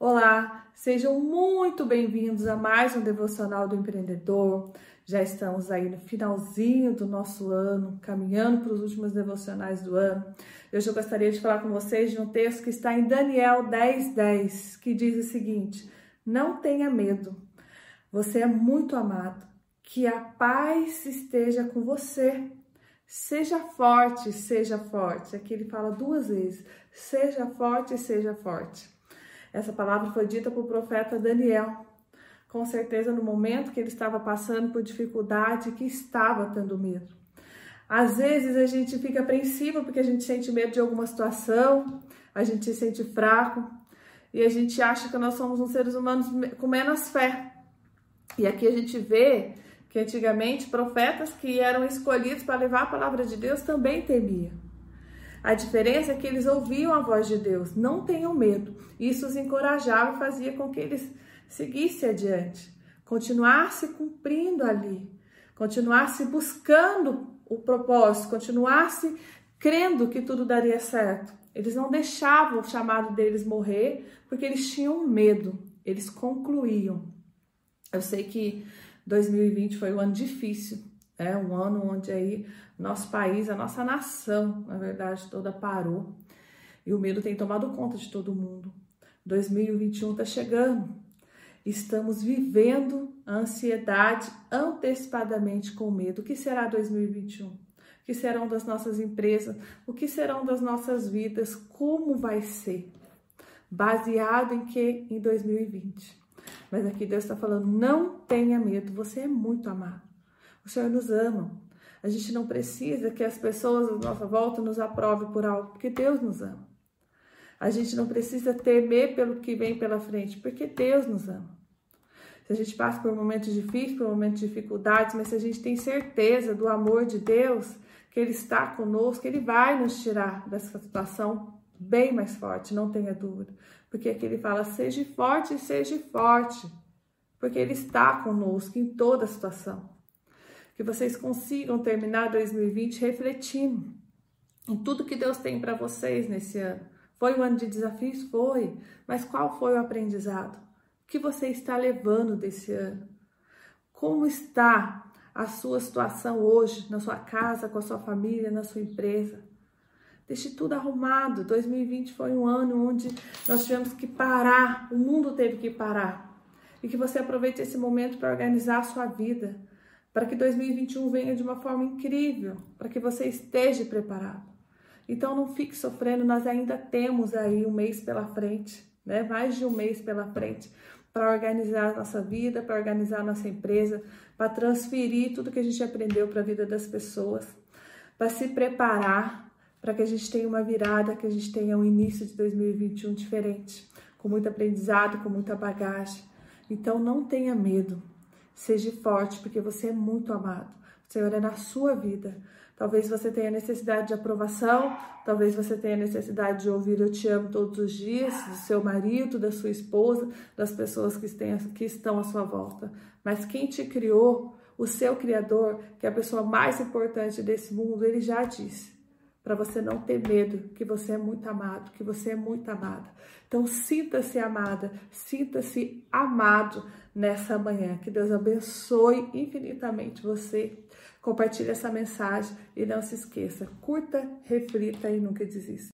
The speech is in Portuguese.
Olá, sejam muito bem-vindos a mais um Devocional do Empreendedor. Já estamos aí no finalzinho do nosso ano, caminhando para os últimos devocionais do ano. Hoje eu gostaria de falar com vocês de um texto que está em Daniel 10, 10, que diz o seguinte: Não tenha medo, você é muito amado, que a paz esteja com você. Seja forte, seja forte. Aqui ele fala duas vezes: seja forte, seja forte. Essa palavra foi dita por profeta Daniel, com certeza no momento que ele estava passando por dificuldade, que estava tendo medo. Às vezes a gente fica apreensivo porque a gente sente medo de alguma situação, a gente se sente fraco e a gente acha que nós somos uns seres humanos com menos fé. E aqui a gente vê que antigamente profetas que eram escolhidos para levar a palavra de Deus também temiam. A diferença é que eles ouviam a voz de Deus, não tenham medo. Isso os encorajava e fazia com que eles seguissem adiante, continuassem cumprindo ali, continuassem buscando o propósito, continuassem crendo que tudo daria certo. Eles não deixavam o chamado deles morrer porque eles tinham medo, eles concluíam. Eu sei que 2020 foi um ano difícil, é um ano onde aí nosso país, a nossa nação, na verdade, toda parou. E o medo tem tomado conta de todo mundo. 2021 está chegando. Estamos vivendo a ansiedade antecipadamente com medo. O que será 2021? O que serão das nossas empresas? O que serão das nossas vidas? Como vai ser? Baseado em que? Em 2020. Mas aqui Deus está falando: não tenha medo, você é muito amado. O Senhor nos ama. A gente não precisa que as pessoas à nossa volta nos aprovem por algo, porque Deus nos ama. A gente não precisa temer pelo que vem pela frente, porque Deus nos ama. Se a gente passa por momentos difíceis, por momentos de dificuldades, mas se a gente tem certeza do amor de Deus, que Ele está conosco, Ele vai nos tirar dessa situação bem mais forte, não tenha dúvida. Porque aqui Ele fala: seja forte seja forte, porque Ele está conosco em toda situação que vocês consigam terminar 2020 refletindo em tudo que Deus tem para vocês nesse ano. Foi um ano de desafios? Foi. Mas qual foi o aprendizado? O que você está levando desse ano? Como está a sua situação hoje, na sua casa, com a sua família, na sua empresa? Deixe tudo arrumado. 2020 foi um ano onde nós tivemos que parar, o mundo teve que parar. E que você aproveite esse momento para organizar a sua vida para que 2021 venha de uma forma incrível, para que você esteja preparado. Então não fique sofrendo, nós ainda temos aí um mês pela frente, né? Mais de um mês pela frente para organizar a nossa vida, para organizar a nossa empresa, para transferir tudo que a gente aprendeu para a vida das pessoas, para se preparar para que a gente tenha uma virada, que a gente tenha um início de 2021 diferente, com muito aprendizado, com muita bagagem. Então não tenha medo. Seja forte, porque você é muito amado. O Senhor é na sua vida. Talvez você tenha necessidade de aprovação, talvez você tenha necessidade de ouvir eu te amo todos os dias, do seu marido, da sua esposa, das pessoas que, que estão à sua volta. Mas quem te criou, o seu Criador, que é a pessoa mais importante desse mundo, ele já disse para você não ter medo, que você é muito amado, que você é muito amada. Então, sinta-se amada, sinta-se amado nessa manhã. Que Deus abençoe infinitamente você. Compartilhe essa mensagem e não se esqueça, curta, reflita e nunca desista.